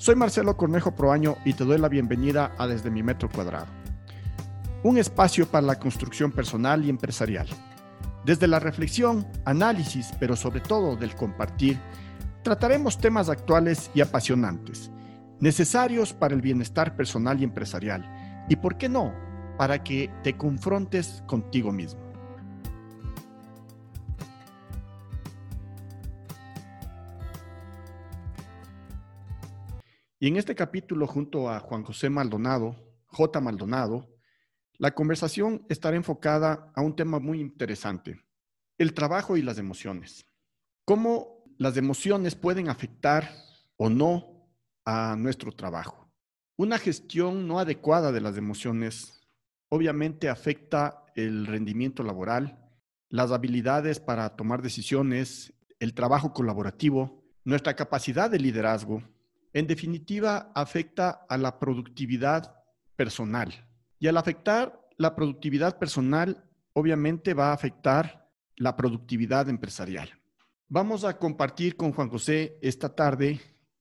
Soy Marcelo Cornejo Proaño y te doy la bienvenida a Desde mi Metro Cuadrado, un espacio para la construcción personal y empresarial. Desde la reflexión, análisis, pero sobre todo del compartir, trataremos temas actuales y apasionantes, necesarios para el bienestar personal y empresarial, y por qué no, para que te confrontes contigo mismo. Y en este capítulo, junto a Juan José Maldonado, J. Maldonado, la conversación estará enfocada a un tema muy interesante, el trabajo y las emociones. ¿Cómo las emociones pueden afectar o no a nuestro trabajo? Una gestión no adecuada de las emociones obviamente afecta el rendimiento laboral, las habilidades para tomar decisiones, el trabajo colaborativo, nuestra capacidad de liderazgo, en definitiva, afecta a la productividad personal. Y al afectar la productividad personal, obviamente va a afectar la productividad empresarial. Vamos a compartir con Juan José esta tarde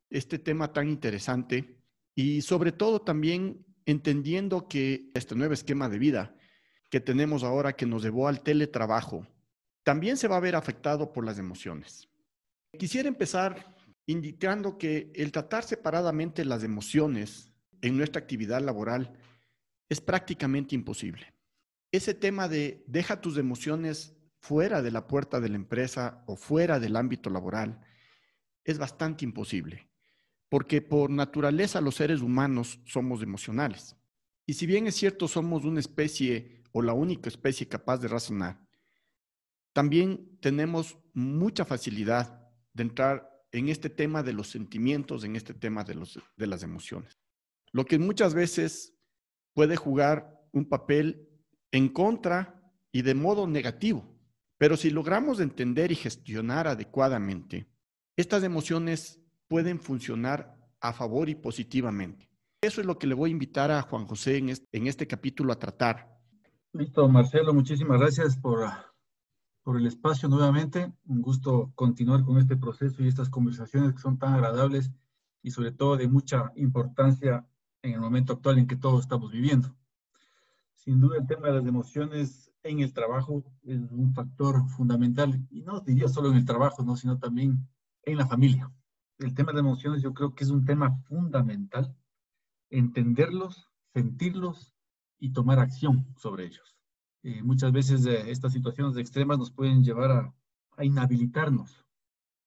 este tema tan interesante y sobre todo también entendiendo que este nuevo esquema de vida que tenemos ahora que nos llevó al teletrabajo, también se va a ver afectado por las emociones. Quisiera empezar indicando que el tratar separadamente las emociones en nuestra actividad laboral es prácticamente imposible. Ese tema de deja tus emociones fuera de la puerta de la empresa o fuera del ámbito laboral es bastante imposible, porque por naturaleza los seres humanos somos emocionales. Y si bien es cierto somos una especie o la única especie capaz de razonar, también tenemos mucha facilidad de entrar en este tema de los sentimientos, en este tema de, los, de las emociones. Lo que muchas veces puede jugar un papel en contra y de modo negativo. Pero si logramos entender y gestionar adecuadamente, estas emociones pueden funcionar a favor y positivamente. Eso es lo que le voy a invitar a Juan José en este, en este capítulo a tratar. Listo, Marcelo, muchísimas gracias por por el espacio nuevamente. Un gusto continuar con este proceso y estas conversaciones que son tan agradables y sobre todo de mucha importancia en el momento actual en que todos estamos viviendo. Sin duda el tema de las emociones en el trabajo es un factor fundamental y no diría solo en el trabajo, ¿no? sino también en la familia. El tema de las emociones yo creo que es un tema fundamental, entenderlos, sentirlos y tomar acción sobre ellos. Eh, muchas veces eh, estas situaciones extremas nos pueden llevar a, inhabilitarnos,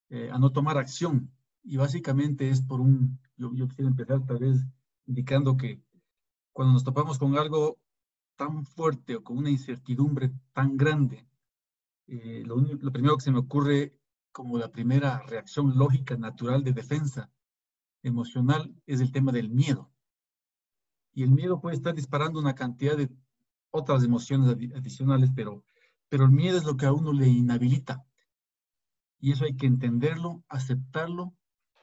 eh, a no tomar acción. Y básicamente es por un, yo, yo quisiera empezar tal vez indicando que cuando nos topamos con algo tan fuerte o con una incertidumbre tan grande, lo, lo primero que se me ocurre como la primera reacción lógica, natural de defensa emocional es el tema del miedo. Y el miedo puede estar disparando una cantidad de otras emociones adicionales, pero, pero el miedo es lo que a uno le inhabilita. Y eso hay que entenderlo, aceptarlo.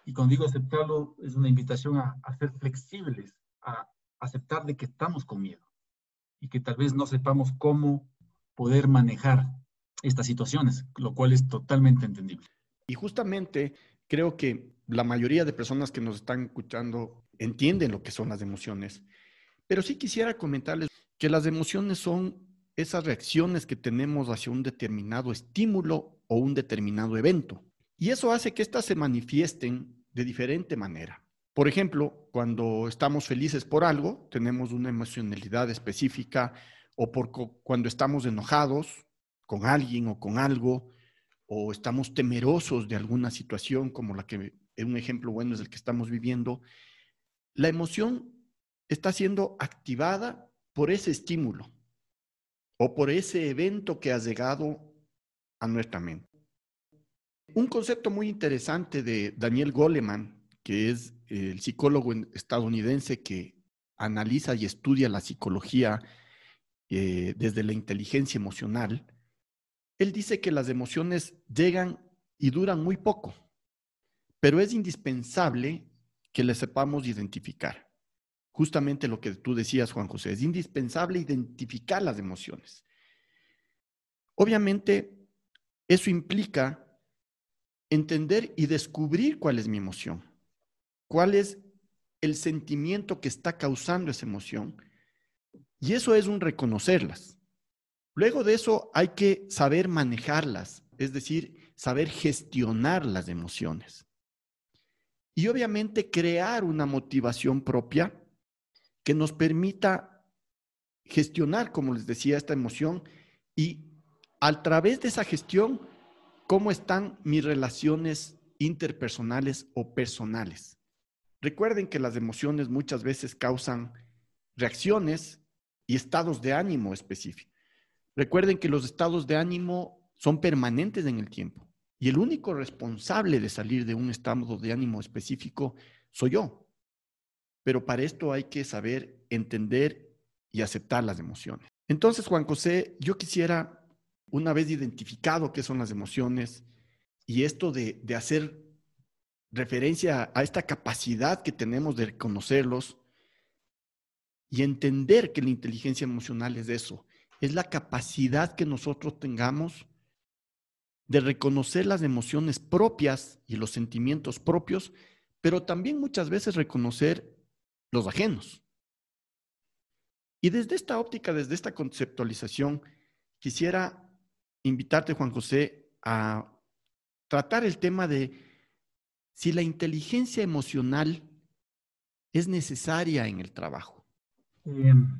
Y cuando digo aceptarlo, es una invitación a, a ser flexibles, a aceptar de que estamos con miedo y que tal vez no sepamos cómo poder manejar estas situaciones, lo cual es totalmente entendible. Y justamente creo que la mayoría de personas que nos están escuchando entienden lo que son las emociones, pero sí quisiera comentarles que las emociones son esas reacciones que tenemos hacia un determinado estímulo o un determinado evento. Y eso hace que éstas se manifiesten de diferente manera. Por ejemplo, cuando estamos felices por algo, tenemos una emocionalidad específica, o por cuando estamos enojados con alguien o con algo, o estamos temerosos de alguna situación como la que un ejemplo bueno es el que estamos viviendo, la emoción está siendo activada por ese estímulo o por ese evento que ha llegado a nuestra mente. Un concepto muy interesante de Daniel Goleman, que es el psicólogo estadounidense que analiza y estudia la psicología eh, desde la inteligencia emocional, él dice que las emociones llegan y duran muy poco, pero es indispensable que les sepamos identificar justamente lo que tú decías, Juan José, es indispensable identificar las emociones. Obviamente, eso implica entender y descubrir cuál es mi emoción, cuál es el sentimiento que está causando esa emoción. Y eso es un reconocerlas. Luego de eso hay que saber manejarlas, es decir, saber gestionar las emociones. Y obviamente crear una motivación propia que nos permita gestionar, como les decía, esta emoción y a través de esa gestión, cómo están mis relaciones interpersonales o personales. Recuerden que las emociones muchas veces causan reacciones y estados de ánimo específicos. Recuerden que los estados de ánimo son permanentes en el tiempo y el único responsable de salir de un estado de ánimo específico soy yo. Pero para esto hay que saber entender y aceptar las emociones. Entonces, Juan José, yo quisiera, una vez identificado qué son las emociones y esto de, de hacer referencia a esta capacidad que tenemos de reconocerlos y entender que la inteligencia emocional es eso, es la capacidad que nosotros tengamos de reconocer las emociones propias y los sentimientos propios, pero también muchas veces reconocer los ajenos. Y desde esta óptica, desde esta conceptualización, quisiera invitarte, Juan José, a tratar el tema de si la inteligencia emocional es necesaria en el trabajo.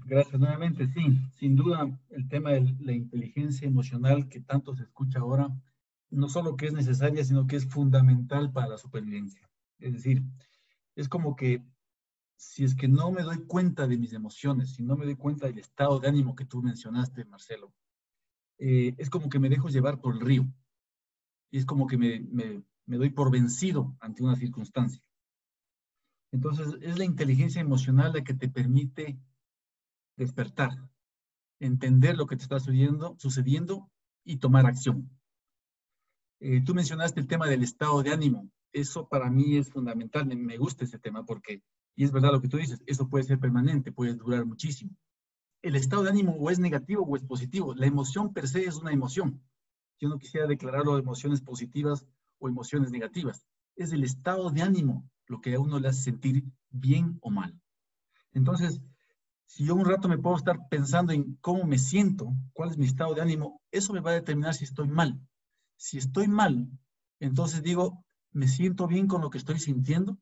Gracias nuevamente. Sí, sin duda el tema de la inteligencia emocional que tanto se escucha ahora, no solo que es necesaria, sino que es fundamental para la supervivencia. Es decir, es como que si es que no me doy cuenta de mis emociones, si no me doy cuenta del estado de ánimo que tú mencionaste, Marcelo, eh, es como que me dejo llevar por el río. Y es como que me, doy por vencido ante una circunstancia. Entonces, es la inteligencia emocional la que te permite despertar, entender lo que te está sucediendo, y tomar acción. Eh, tú mencionaste el tema del estado de ánimo. Eso para mí es fundamental. Me, me, gusta ese tema porque, y es verdad lo que tú dices, eso puede ser permanente, puede durar muchísimo. El estado de ánimo o es negativo o es positivo. La emoción per se es una emoción. Yo no quisiera declararlo de emociones positivas o emociones negativas. Es el estado de ánimo lo que a uno le hace sentir bien o mal. Entonces, si yo un rato me puedo estar pensando en cómo me siento, cuál es mi estado de ánimo, eso me va a determinar si estoy mal. Si estoy mal, entonces digo, ¿me siento bien con lo que estoy sintiendo?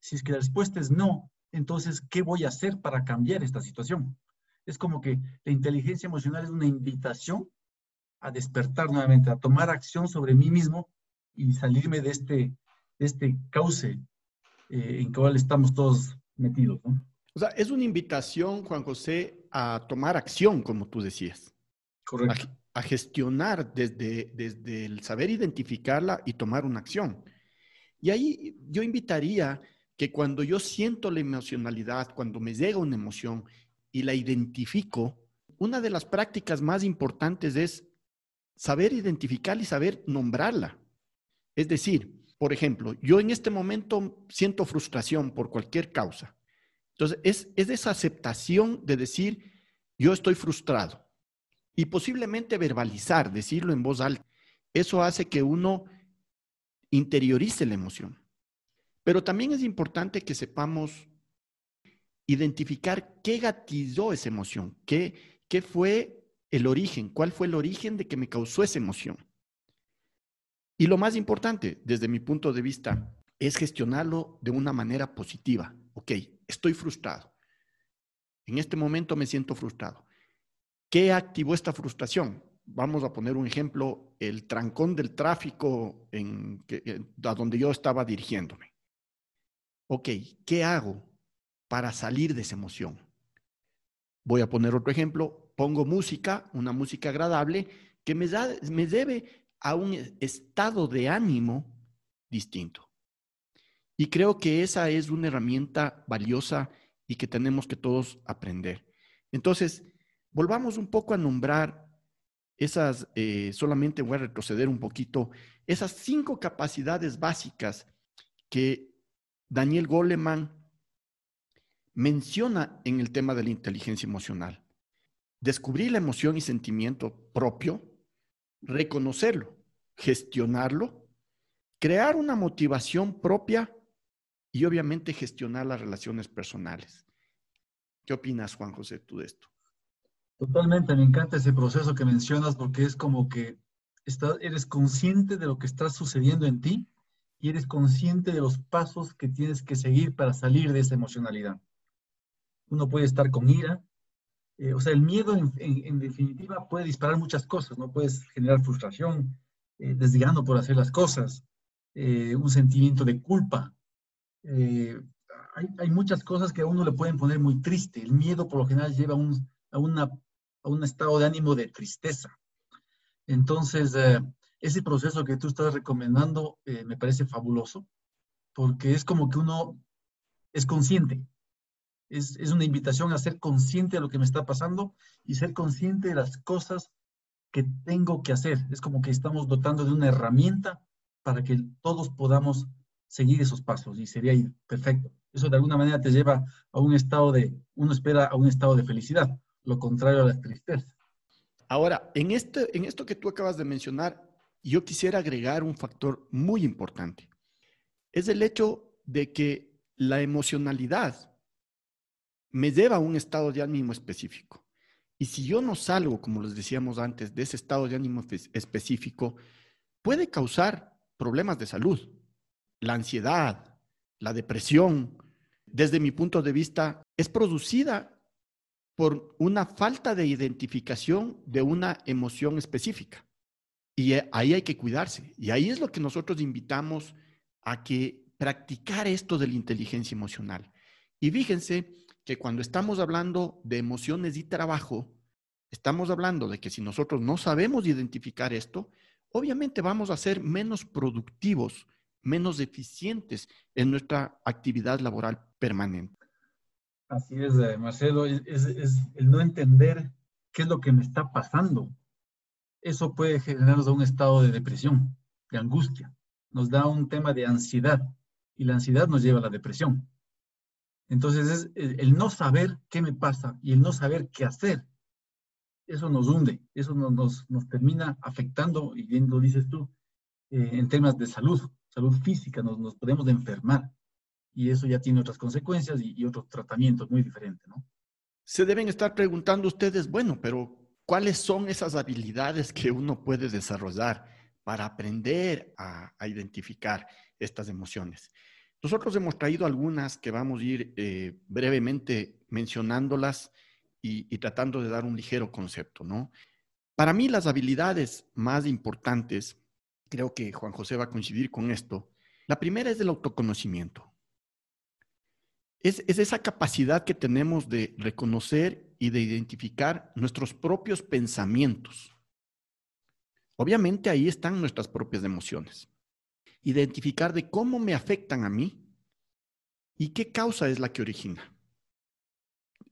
Si es que la respuesta es no, entonces, ¿qué voy a hacer para cambiar esta situación? Es como que la inteligencia emocional es una invitación a despertar nuevamente, a tomar acción sobre mí mismo y salirme de este, de este cauce eh, en cual estamos todos metidos. ¿no? O sea, es una invitación, Juan José, a tomar acción, como tú decías. Correcto. A, gestionar desde, desde el saber identificarla y tomar una acción. Y ahí yo invitaría que cuando yo siento la emocionalidad, cuando me llega una emoción y la identifico, una de las prácticas más importantes es saber identificarla y saber nombrarla. Es decir, por ejemplo, yo en este momento siento frustración por cualquier causa. Entonces, es, es esa aceptación de decir, yo estoy frustrado. Y posiblemente verbalizar, decirlo en voz alta. Eso hace que uno interiorice la emoción. Pero también es importante que sepamos identificar qué gatilló esa emoción, qué, fue el origen, cuál fue el origen de que me causó esa emoción. Y lo más importante, desde mi punto de vista, es gestionarlo de una manera positiva. Ok, estoy frustrado. En este momento me siento frustrado. ¿Qué activó esta frustración? Vamos a poner un ejemplo, el trancón del tráfico a donde yo estaba dirigiéndome. Ok, ¿qué hago para salir de esa emoción? Voy a poner otro ejemplo, pongo música, una música agradable, que me, da, me debe a un estado de ánimo distinto. Y creo que esa es una herramienta valiosa y que tenemos que todos aprender. Entonces, volvamos un poco a nombrar esas, eh, solamente voy a retroceder un poquito, esas cinco capacidades básicas que Daniel Goleman menciona en el tema de la inteligencia emocional. Descubrir la emoción y sentimiento propio, reconocerlo, gestionarlo, crear una motivación propia y obviamente gestionar las relaciones personales. ¿Qué opinas, Juan José, tú de esto? Totalmente, me encanta ese proceso que mencionas porque es como que eres consciente de lo que está sucediendo en ti y eres consciente de los pasos que tienes que seguir para salir de esa emocionalidad. Uno puede estar con ira, eh, o sea, el miedo en, definitiva puede disparar muchas cosas, ¿no? Puedes generar frustración, eh, por hacer las cosas, eh, un sentimiento de culpa. Eh, hay, hay, muchas cosas que a uno le pueden poner muy triste. El miedo por lo general lleva un, a, una, a un estado de ánimo de tristeza. Entonces, ese proceso que tú estás recomendando me parece fabuloso, porque es como que uno es consciente, es, es, una invitación a ser consciente de lo que me está pasando y ser consciente de las cosas que tengo que hacer. Es como que estamos dotando de una herramienta para que todos podamos seguir esos pasos y sería perfecto. Eso de alguna manera te lleva a un estado de, uno espera a un estado de felicidad, lo contrario a la tristeza. Ahora, en, este, en esto que tú acabas de mencionar, yo quisiera agregar un factor muy importante. Es el hecho de que la emocionalidad me lleva a un estado de ánimo específico. Y si yo no salgo, como les decíamos antes, de ese estado de ánimo específico, puede causar problemas de salud. La ansiedad, la depresión, desde mi punto de vista, es producida por una falta de identificación de una emoción específica. Y eh, ahí hay que cuidarse. Y ahí es lo que nosotros invitamos a que practicar esto de la inteligencia emocional. Y fíjense que cuando estamos hablando de emociones y trabajo, estamos hablando de que si nosotros no sabemos identificar esto, obviamente vamos a ser menos productivos, menos eficientes en nuestra actividad laboral permanente. Así es, eh, Marcelo, es, es, el no entender qué es lo que me está pasando. Eso puede generarnos un estado de depresión, de angustia. Nos da un tema de ansiedad y la ansiedad nos lleva a la depresión. Entonces, es el, no saber qué me pasa y el no saber qué hacer, eso nos hunde, eso nos, nos, termina afectando, y bien lo dices tú, eh, en temas de salud, salud física, nos, nos, podemos enfermar. Y eso ya tiene otras consecuencias y, y otros tratamientos muy diferentes, ¿no? Se deben estar preguntando ustedes, bueno, pero ¿cuáles son esas habilidades que uno puede desarrollar para aprender a, identificar estas emociones? Nosotros hemos traído algunas que vamos a ir eh, brevemente mencionándolas y, y, tratando de dar un ligero concepto, ¿no? Para mí las habilidades más importantes, creo que Juan José va a coincidir con esto, la primera es el autoconocimiento. Es, es esa capacidad que tenemos de reconocer y de identificar nuestros propios pensamientos. Obviamente ahí están nuestras propias emociones identificar de cómo me afectan a mí y qué causa es la que origina.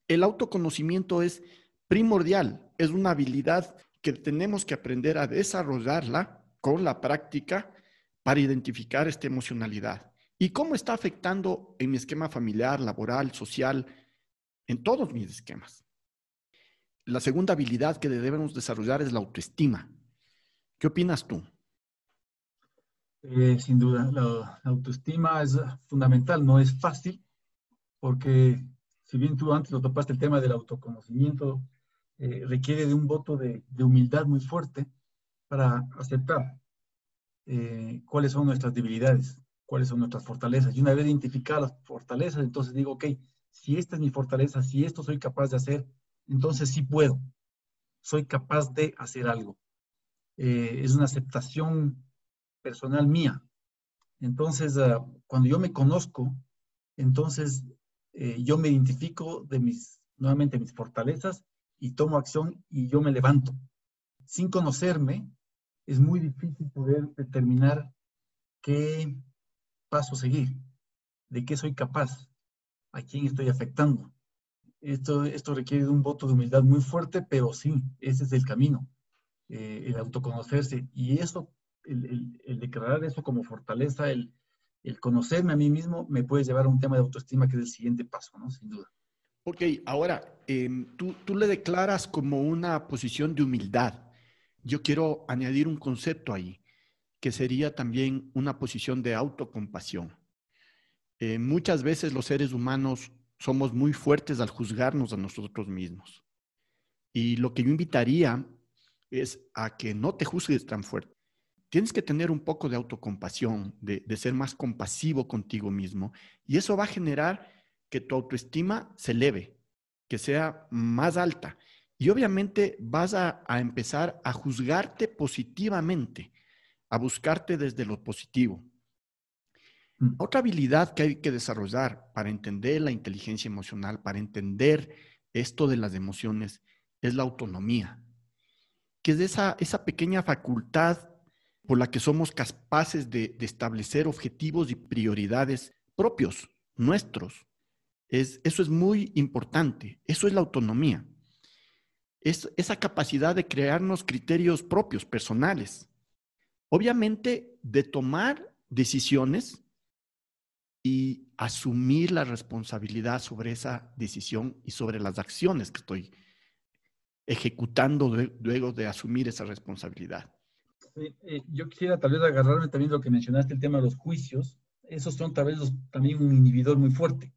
El autoconocimiento es primordial, es una habilidad que tenemos que aprender a desarrollarla con la práctica para identificar esta emocionalidad y cómo está afectando en mi esquema familiar, laboral, social, en todos mis esquemas. La segunda habilidad que debemos desarrollar es la autoestima. ¿Qué opinas tú? Eh, sin duda, la, autoestima es fundamental, no es fácil, porque si bien tú antes lo topaste el tema del autoconocimiento, eh, requiere de un voto de, humildad muy fuerte para aceptar eh, cuáles son nuestras debilidades, cuáles son nuestras fortalezas. Y una vez identificadas las fortalezas, entonces digo, ok, si esta es mi fortaleza, si esto soy capaz de hacer, entonces sí puedo, soy capaz de hacer algo. es una aceptación personal mía. Entonces, ah, cuando yo me conozco, entonces eh, yo me identifico de mis, nuevamente, mis fortalezas y tomo acción y yo me levanto. Sin conocerme, es muy difícil poder determinar qué paso seguir, de qué soy capaz, a quién estoy afectando. Esto, esto requiere de un voto de humildad muy fuerte, pero sí, ese es el camino, eh, el autoconocerse. Y eso el, declarar eso como fortaleza, el, conocerme a mí mismo, me puede llevar a un tema de autoestima que es el siguiente paso, ¿no? Sin duda. Ok, ahora, em, tú, tú le declaras como una posición de humildad. Yo quiero añadir un concepto ahí, que sería también una posición de autocompasión. Eh, muchas veces los seres humanos somos muy fuertes al juzgarnos a nosotros mismos. Y lo que yo invitaría es a que no te juzgues tan fuerte. Tienes que tener un poco de autocompasión, de, de ser más compasivo contigo mismo. Y eso va a generar que tu autoestima se eleve, que sea más alta. Y obviamente vas a, a, empezar a juzgarte positivamente, a buscarte desde lo positivo. Mm. Otra habilidad que hay que desarrollar para entender la inteligencia emocional, para entender esto de las emociones, es la autonomía, que es esa, esa pequeña facultad por la que somos capaces de, establecer objetivos y prioridades propios, nuestros. Es, eso es muy importante, eso es la autonomía. Es esa capacidad de crearnos criterios propios, personales. Obviamente, de tomar decisiones y asumir la responsabilidad sobre esa decisión y sobre las acciones que estoy ejecutando luego de asumir esa responsabilidad. Eh, yo quisiera tal vez agarrarme también lo que mencionaste, el tema de los juicios. Esos son tal vez también un inhibidor muy fuerte.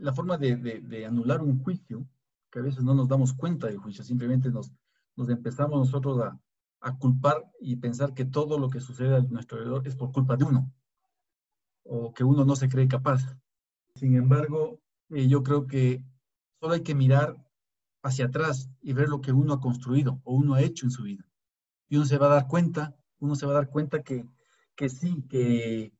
La forma de, anular un juicio, que a veces no nos damos cuenta del juicio, simplemente nos, empezamos nosotros a, a culpar y pensar que todo lo que sucede a nuestro alrededor es por culpa de uno o que uno no se cree capaz. Sin embargo, eh, yo creo que solo hay que mirar hacia atrás y ver lo que uno ha construido o uno ha hecho en su vida. Y uno se va a dar cuenta, uno se va a dar cuenta que, que sí, que,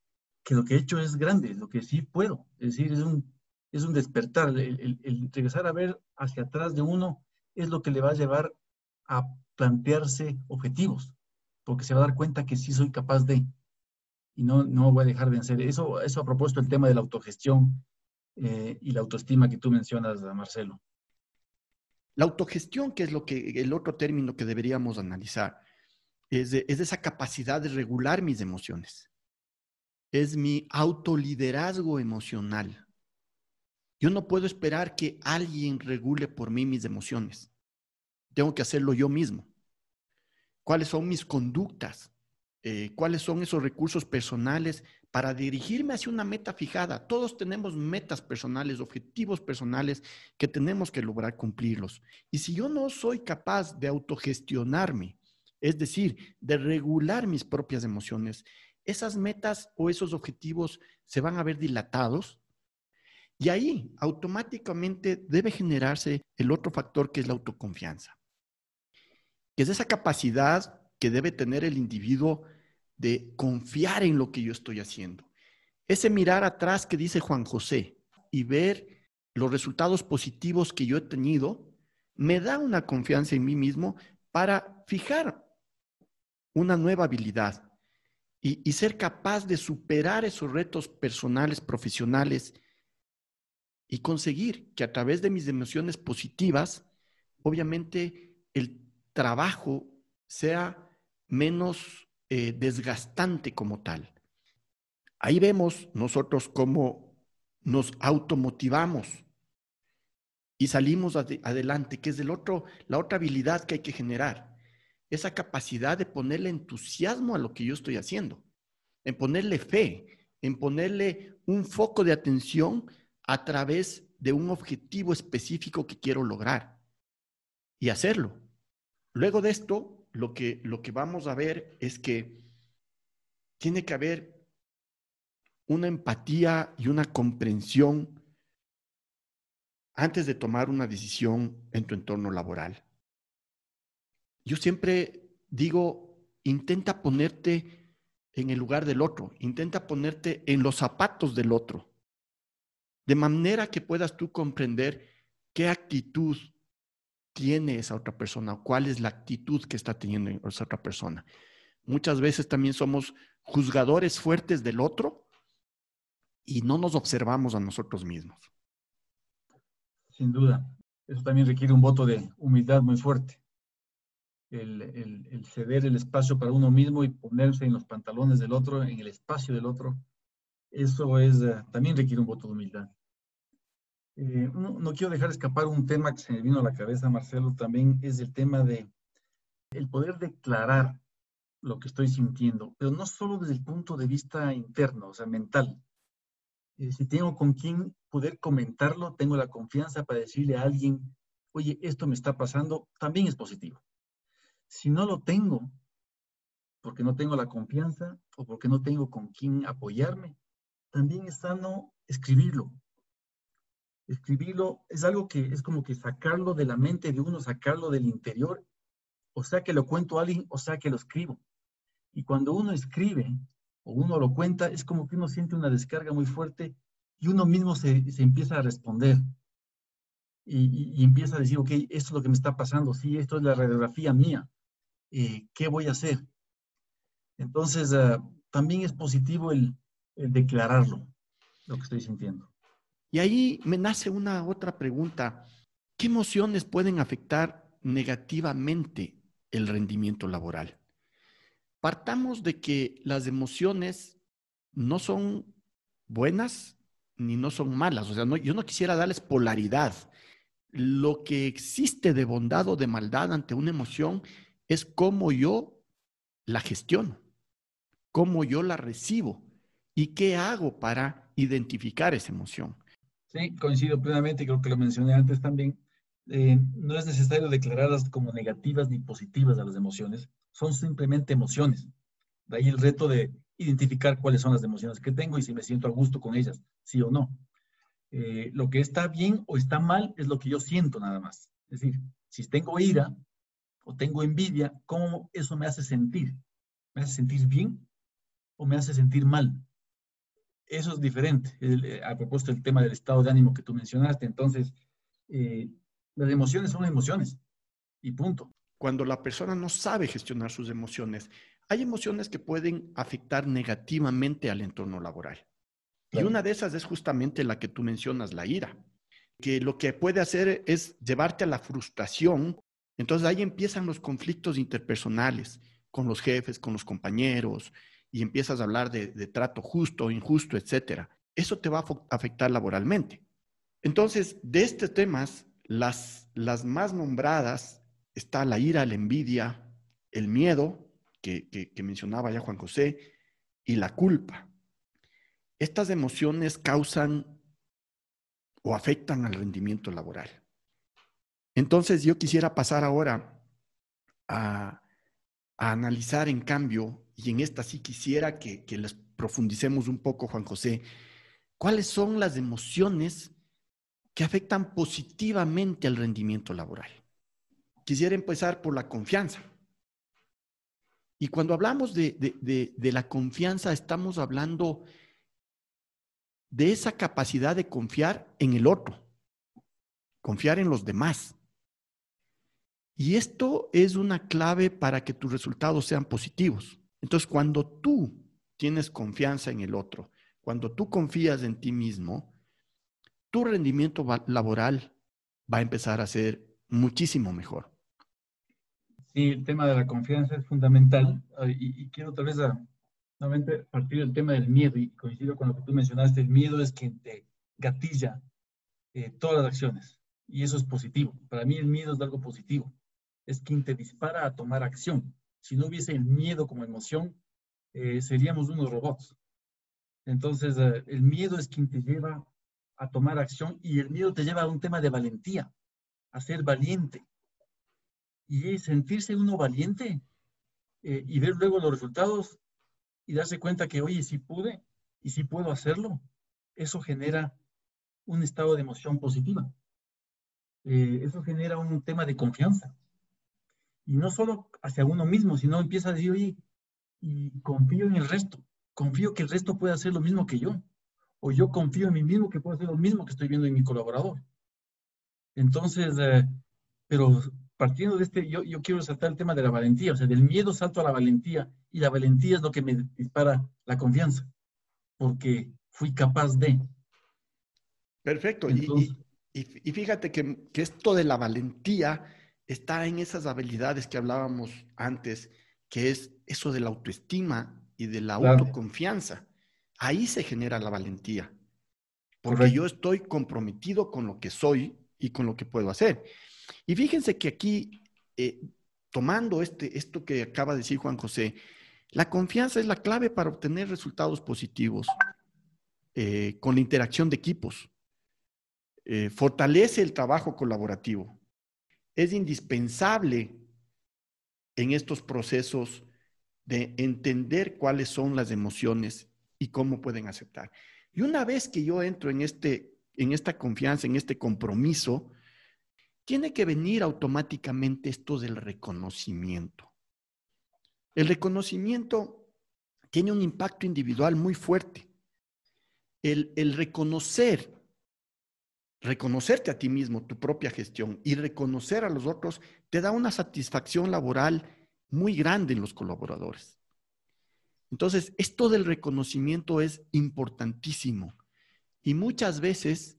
que lo que he hecho es grande, lo que sí puedo. Es decir, es un, es un despertar. El, el, regresar a ver hacia atrás de uno es lo que le va a llevar a plantearse objetivos, porque se va a dar cuenta que sí soy capaz de, y no, no voy a dejar de hacer. Eso, eso a propósito el tema de la autogestión eh, y la autoestima que tú mencionas, Marcelo. La autogestión, que es lo que, el otro término que deberíamos analizar, es es esa capacidad de regular mis emociones. Es mi autoliderazgo emocional. Yo no puedo esperar que alguien regule por mí mis emociones. Tengo que hacerlo yo mismo. ¿Cuáles son mis conductas? Eh, cuáles son esos recursos personales para dirigirme hacia una meta fijada. Todos tenemos metas personales, objetivos personales que tenemos que lograr cumplirlos. Y si yo no soy capaz de autogestionarme, es decir, de regular mis propias emociones, esas metas o esos objetivos se van a ver dilatados. Y ahí automáticamente debe generarse el otro factor que es la autoconfianza, que es esa capacidad que debe tener el individuo de confiar en lo que yo estoy haciendo. Ese mirar atrás que dice Juan José y ver los resultados positivos que yo he tenido, me da una confianza en mí mismo para fijar una nueva habilidad y, ser capaz de superar esos retos personales, profesionales y conseguir que a través de mis emociones positivas, obviamente el trabajo sea menos eh, desgastante como tal. Ahí vemos nosotros cómo nos automotivamos y salimos adelante, que es el otro, la otra habilidad que hay que generar, esa capacidad de ponerle entusiasmo a lo que yo estoy haciendo, en ponerle fe, en ponerle un foco de atención a través de un objetivo específico que quiero lograr y hacerlo. Luego de esto, lo que, lo que vamos a ver es que tiene que haber una empatía y una comprensión antes de tomar una decisión en tu entorno laboral. Yo siempre digo, intenta ponerte en el lugar del otro, intenta ponerte en los zapatos del otro, de manera que puedas tú comprender qué actitud tiene esa otra persona, cuál es la actitud que está teniendo esa otra persona. Muchas veces también somos juzgadores fuertes del otro y no nos observamos a nosotros mismos. Sin duda. Eso también requiere un voto de humildad muy fuerte. El, ceder el espacio para uno mismo y ponerse en los pantalones del otro, en el espacio del otro, eso es, eh, también requiere un voto de humildad. Eh, no, quiero dejar escapar un tema que se me vino a la cabeza, Marcelo, también es el tema de el poder declarar lo que estoy sintiendo, pero no solo desde el punto de vista interno, o sea, mental, eh, si tengo con quién poder comentarlo, tengo la confianza para decirle a alguien, oye, esto me está pasando, también es positivo. Si no lo tengo, porque no tengo la confianza o porque no tengo con quién apoyarme, también es sano escribirlo. Escribirlo es algo que es como que sacarlo de la mente de uno, sacarlo del interior, o sea que lo cuento a alguien, o sea que lo escribo. Y cuando uno escribe o uno lo cuenta, es como que uno siente una descarga muy fuerte y uno mismo se, empieza a responder. Y, empieza a decir, ok, esto es lo que me está pasando, sí, esto es la radiografía mía, eh, ¿qué voy a hacer? Entonces, ah, también es positivo el, declararlo, lo que estoy sintiendo. Y ahí me nace una otra pregunta. ¿Qué emociones pueden afectar negativamente el rendimiento laboral? Partamos de que las emociones no son buenas ni no son malas. O sea, yo no quisiera darles polaridad. Lo que existe de bondad o de maldad ante una emoción es cómo yo la gestiono cómo yo la recibo y qué hago para identificar esa emoción. Sí, coincido plenamente, creo que lo mencioné antes también. Eh, no es necesario declararlas como negativas ni positivas a las emociones, son simplemente emociones. De ahí el reto de identificar cuáles son las emociones que tengo y si me siento a gusto con ellas, sí o no. Eh, lo que está bien o está mal es lo que yo siento nada más. Es decir, si tengo ira o tengo envidia, ¿cómo eso me hace sentir? ¿Me hace sentir bien o me hace sentir mal. Eso es diferente. Eh, a propósito del tema del estado de ánimo que tú mencionaste, entonces, eh, las emociones son emociones y punto. Cuando la persona no sabe gestionar sus emociones, hay emociones que pueden afectar negativamente al entorno laboral. Y una de esas es justamente la que tú mencionas, la ira, que lo que puede hacer es llevarte a la frustración. Entonces ahí empiezan los conflictos interpersonales con los jefes, con los compañeros, y empiezas a hablar de, trato justo o injusto, etcétera, eso te va a afectar laboralmente. Entonces, de estos temas, las, las más nombradas está la ira, la envidia, el miedo, que, que, mencionaba ya Juan José, y la culpa. Estas emociones causan o afectan al rendimiento laboral. Entonces, yo quisiera pasar ahora a, a analizar, en cambio, y en esta sí quisiera que, les profundicemos un poco, Juan José, cuáles son las emociones que afectan positivamente al rendimiento laboral. Quisiera empezar por la confianza. Y cuando hablamos de, la confianza, estamos hablando de esa capacidad de confiar en el otro, confiar en los demás. Y esto es una clave para que tus resultados sean positivos. Entonces, cuando tú tienes confianza en el otro, cuando tú confías en ti mismo, tu rendimiento laboral va a empezar a ser muchísimo mejor. Sí, el tema de la confianza es fundamental y, quiero tal vez nuevamente partir del tema del miedo y coincido con lo que tú mencionaste, el miedo es quien te gatilla eh, todas las acciones y eso es positivo. Para mí el miedo es algo positivo, es quien te dispara a tomar acción si no hubiese el miedo como emoción, eh, seríamos unos robots. Entonces, eh, el miedo es quien te lleva a tomar acción y el miedo te lleva a un tema de valentía, a ser valiente. Y sentirse uno valiente eh, y ver luego los resultados y darse cuenta que, oye, si pude y si puedo hacerlo, eso genera un estado de emoción positiva. eso genera un tema de confianza. Y no solo hacia uno mismo, sino empieza a decir, oye, y confío en el resto, confío que el resto puede hacer lo mismo que yo, o yo confío en mí mismo que puedo hacer lo mismo que estoy viendo en mi colaborador. Entonces, eh, pero partiendo de este, yo, yo quiero saltar el tema de la valentía, o sea, del miedo salto a la valentía, y la valentía es lo que me dispara la confianza, porque fui capaz de. Perfecto, y, y, fíjate que, que esto de la valentía está en esas habilidades que hablábamos antes, que es eso de la autoestima y de la autoconfianza. Ahí se genera la valentía, porque yo estoy comprometido con lo que soy y con lo que puedo hacer. Y fíjense que aquí, eh, tomando este, esto que acaba de decir Juan José, la confianza es la clave para obtener resultados positivos. eh, con la interacción de equipos, eh, fortalece el trabajo colaborativo. Es indispensable en estos procesos de entender cuáles son las emociones y cómo pueden aceptar. Y una vez que yo entro en, este, en esta confianza, en este compromiso, tiene que venir automáticamente esto del reconocimiento. El reconocimiento tiene un impacto individual muy fuerte. El, el, reconocer, reconocerte a ti mismo, tu propia gestión y reconocer a los otros, te da una satisfacción laboral muy grande en los colaboradores. Entonces, esto del reconocimiento es importantísimo. Y muchas veces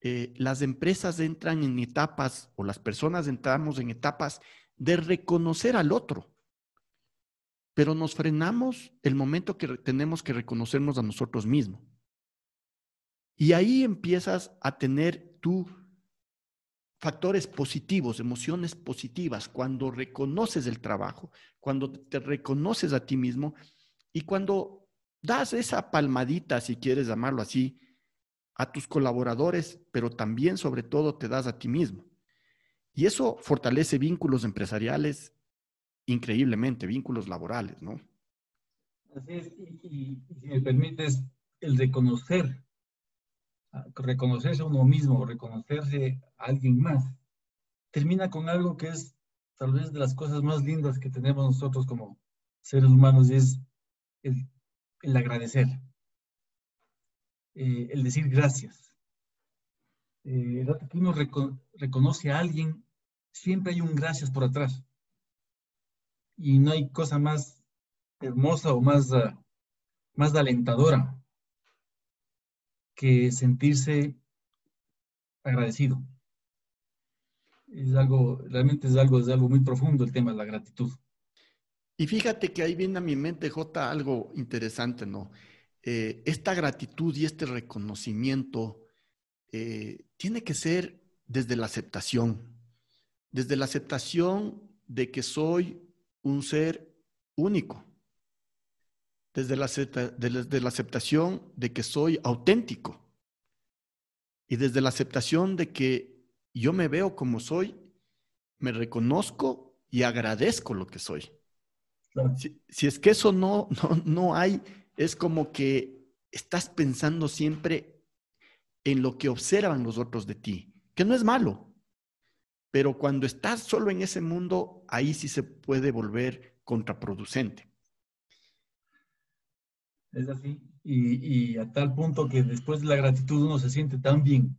eh, las empresas entran en etapas o las personas entramos en etapas de reconocer al otro, pero nos frenamos el momento que tenemos que reconocernos a nosotros mismos. Y ahí empiezas a tener tú factores positivos, emociones positivas, cuando reconoces el trabajo, cuando te reconoces a ti mismo y cuando das esa palmadita, si quieres llamarlo así, a tus colaboradores, pero también sobre todo te das a ti mismo. Y eso fortalece vínculos empresariales increíblemente, vínculos laborales, ¿no? Así es, y, si me permites, el reconocer, reconocerse a uno mismo, reconocerse a alguien más, termina con algo que es tal vez de las cosas más lindas que tenemos nosotros como seres humanos, y es el, agradecer. Eh, el decir gracias. Eh, el que uno reconoce a alguien, siempre hay un gracias por atrás. Y no hay cosa más hermosa o más, uh, más alentadora que sentirse agradecido. Es algo, realmente es algo, es algo muy profundo el tema de la gratitud. Y fíjate que ahí viene a mi mente, J, algo interesante, ¿no? Eh, esta gratitud y este reconocimiento eh, tiene que ser desde la aceptación, desde la aceptación de que soy un ser único, desde la, desde la aceptación de que soy auténtico y desde la aceptación de que yo me veo como soy, me reconozco y agradezco lo que soy. Si, si, es que eso no, no, no hay es como que estás pensando siempre en lo que observan los otros de ti, que no es malo, pero cuando estás solo en ese mundo, ahí sí se puede volver contraproducente. Es así, y, a tal punto que después de la gratitud uno se siente tan bien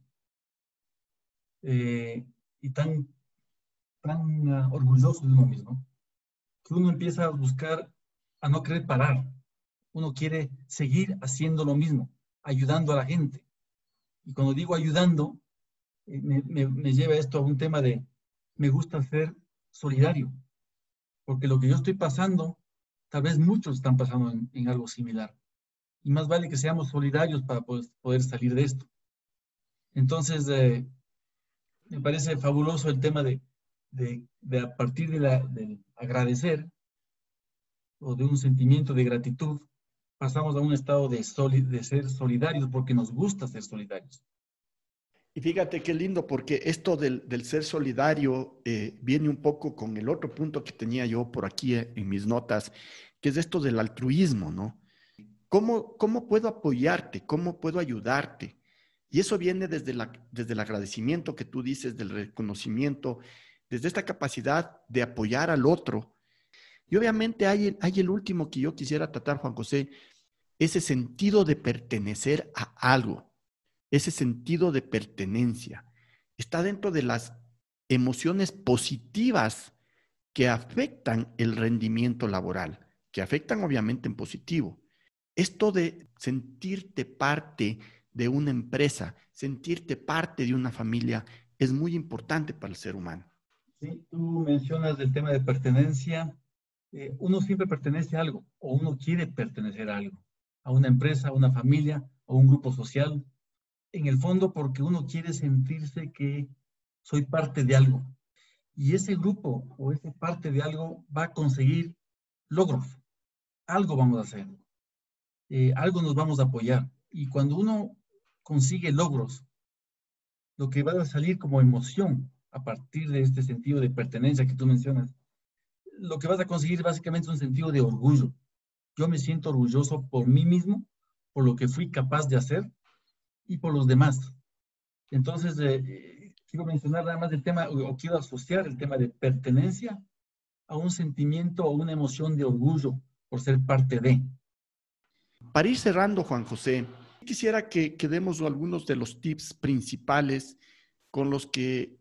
eh, y tan, tan ah, orgulloso de uno mismo, que uno empieza a buscar a no querer parar, uno quiere seguir haciendo lo mismo, ayudando a la gente. Y cuando digo ayudando, eh, me, lleva esto a un tema de, me gusta ser solidario, porque lo que yo estoy pasando, tal vez muchos están pasando en, algo similar. Y más vale que seamos solidarios para poder, salir de esto. Entonces, eh, me parece fabuloso el tema de, de, a partir de, la, de agradecer o de un sentimiento de gratitud, pasamos a un estado de, de ser solidarios porque nos gusta ser solidarios. Y fíjate qué lindo, porque esto del, ser solidario eh, viene un poco con el otro punto que tenía yo por aquí eh, en mis notas, que es esto del altruismo, ¿no? ¿Cómo, puedo apoyarte? ¿Cómo puedo ayudarte? Y eso viene desde, la, desde el agradecimiento que tú dices, del reconocimiento, desde esta capacidad de apoyar al otro, y obviamente hay, hay el último que yo quisiera tratar, Juan José, ese sentido de pertenecer a algo, ese sentido de pertenencia. Está dentro de las emociones positivas que afectan el rendimiento laboral, que afectan obviamente en positivo. Esto de sentirte parte de una empresa, sentirte parte de una familia, es muy importante para el ser humano. Sí, tú mencionas el tema de pertenencia eh, uno siempre pertenece a algo o uno quiere pertenecer a algo, a una empresa, a una familia o un grupo social. En el fondo porque uno quiere sentirse que soy parte de algo. Y ese grupo o esa parte de algo va a conseguir logros. Algo vamos a hacer. Eh, algo nos vamos a apoyar. Y cuando uno consigue logros, lo que va a salir como emoción a partir de este sentido de pertenencia que tú mencionas, lo que vas a conseguir básicamente es un sentido de orgullo. Yo me siento orgulloso por mí mismo, por lo que fui capaz de hacer y por los demás. Entonces, eh, quiero mencionar nada más el tema, o quiero asociar el tema de pertenencia a un sentimiento o una emoción de orgullo por ser parte de. Para ir cerrando, Juan José, quisiera que, que demos algunos de los tips principales con los que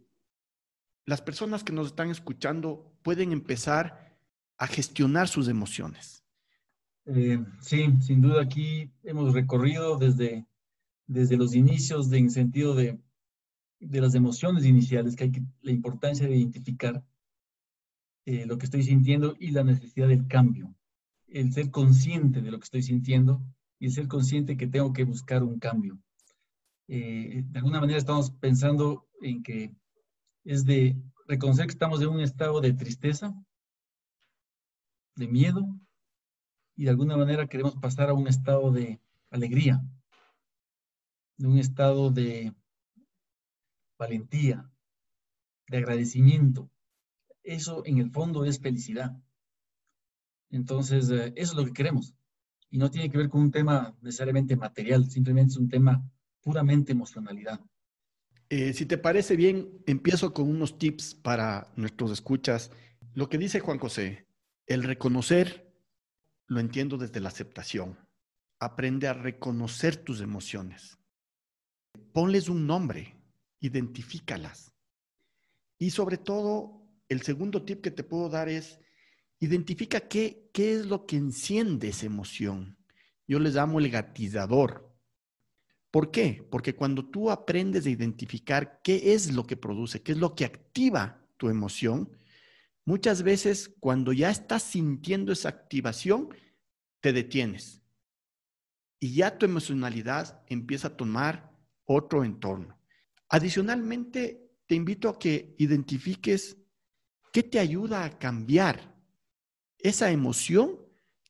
las personas que nos están escuchando pueden empezar a gestionar sus emociones. Eh, sí, sin duda aquí hemos recorrido desde, desde los inicios de, en sentido de, de las emociones iniciales, que hay que, la importancia de identificar eh, lo que estoy sintiendo y la necesidad del cambio. El ser consciente de lo que estoy sintiendo y el ser consciente que tengo que buscar un cambio. Eh, de alguna manera estamos pensando en que es de reconocer que estamos en un estado de tristeza, de miedo, y de alguna manera queremos pasar a un estado de alegría, de un estado de valentía, de agradecimiento. Eso en el fondo es felicidad. Entonces, eh, eso es lo que queremos. Y no tiene que ver con un tema necesariamente material, simplemente es un tema puramente emocionalidad. Eh, si te parece bien, empiezo con unos tips para nuestros escuchas. Lo que dice Juan José, el reconocer lo entiendo desde la aceptación. Aprende a reconocer tus emociones. Ponles un nombre, identifícalas. Y sobre todo, el segundo tip que te puedo dar es, identifica qué, qué es lo que enciende esa emoción. Yo les llamo el gatizador. ¿Por qué? Porque cuando tú aprendes a identificar qué es lo que produce, qué es lo que activa tu emoción, muchas veces cuando ya estás sintiendo esa activación, te detienes. Y ya tu emocionalidad empieza a tomar otro entorno. Adicionalmente, te invito a que identifiques qué te ayuda a cambiar esa emoción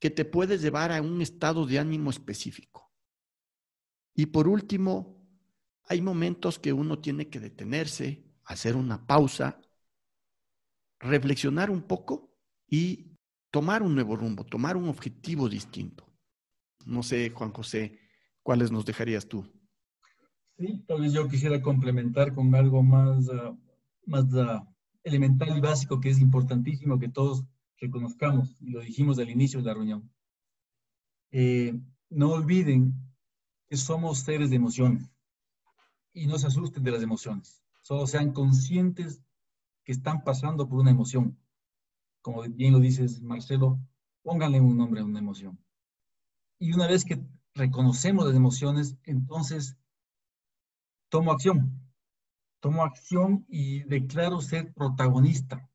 que te puede llevar a un estado de ánimo específico. Y por último, hay momentos que uno tiene que detenerse, hacer una pausa, reflexionar un poco y tomar un nuevo rumbo, tomar un objetivo distinto. No sé, Juan José, ¿cuáles nos dejarías tú? Sí, tal vez yo quisiera complementar con algo más, ah, más ah, elemental y básico que es importantísimo que todos reconozcamos, y lo dijimos al inicio de la reunión. Eh, no olviden que somos seres de emociones y no se asusten de las emociones. Solo sean conscientes que están pasando por una emoción. Como bien lo dices, Marcelo, pónganle un nombre a una emoción. Y una vez que reconocemos las emociones, entonces tomo acción. Tomo acción y declaro ser protagonista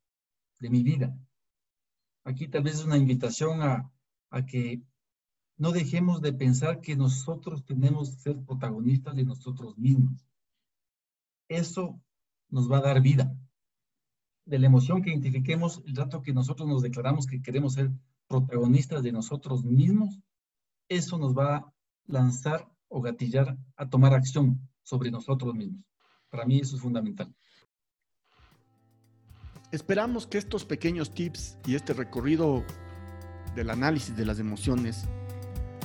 de mi vida. Aquí tal vez es una invitación a, que no dejemos de pensar que nosotros tenemos que ser protagonistas de nosotros mismos. Eso nos va a dar vida. De la emoción que identifiquemos, el rato que nosotros nos declaramos que queremos ser protagonistas de nosotros mismos, eso nos va a lanzar o gatillar a tomar acción sobre nosotros mismos. Para mí eso es fundamental. Esperamos que estos pequeños tips y este recorrido del análisis de las emociones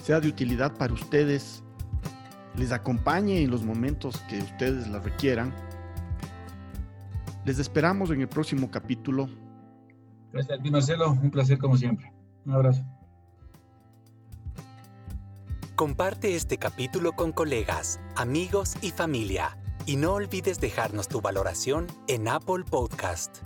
sea de utilidad para ustedes, les acompañe en los momentos que ustedes la requieran. Les esperamos en el próximo capítulo. Gracias a ti, Marcelo. Un placer como siempre. Un abrazo. Comparte este capítulo con colegas, amigos y familia. Y no olvides dejarnos tu valoración en Apple Podcast.